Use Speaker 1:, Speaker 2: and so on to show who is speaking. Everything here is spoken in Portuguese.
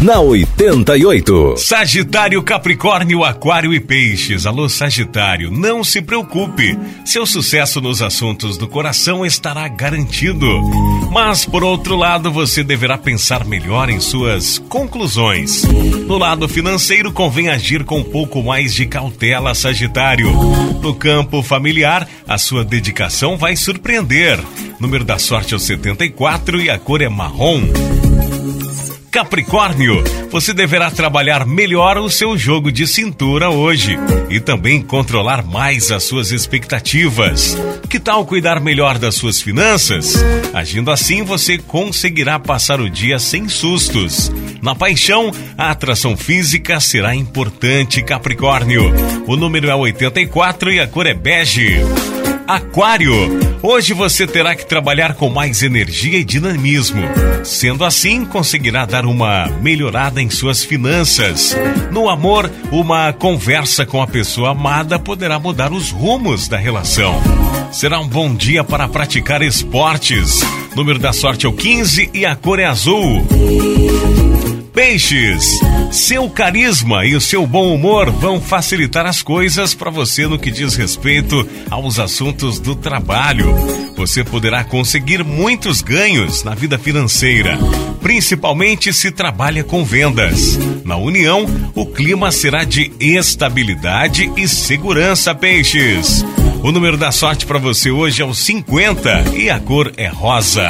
Speaker 1: na 88.
Speaker 2: Sagitário, Capricórnio, Aquário e Peixes. Alô, Sagitário, não se preocupe. Seu sucesso nos assuntos do coração estará garantido. Mas, por outro lado, você deverá pensar melhor em suas conclusões. No lado financeiro, convém agir com um pouco mais de cautela, Sagitário. No campo familiar, a sua dedicação vai surpreender. Número da sorte é o 74 e a cor é marrom. Capricórnio, você deverá trabalhar melhor o seu jogo de cintura hoje e também controlar mais as suas expectativas. Que tal cuidar melhor das suas finanças? Agindo assim, você conseguirá passar o dia sem sustos. Na paixão, a atração física será importante, Capricórnio. O número é 84 e a cor é bege. Aquário. Hoje você terá que trabalhar com mais energia e dinamismo. Sendo assim, conseguirá dar uma melhorada em suas finanças. No amor, uma conversa com a pessoa amada poderá mudar os rumos da relação. Será um bom dia para praticar esportes. Número da sorte é o 15 e a cor é azul. Peixes, seu carisma e o seu bom humor vão facilitar as coisas para você no que diz respeito aos assuntos do trabalho. Você poderá conseguir muitos ganhos na vida financeira, principalmente se trabalha com vendas. Na união, o clima será de estabilidade e segurança, peixes. O número da sorte para você hoje é o 50 e a cor é rosa.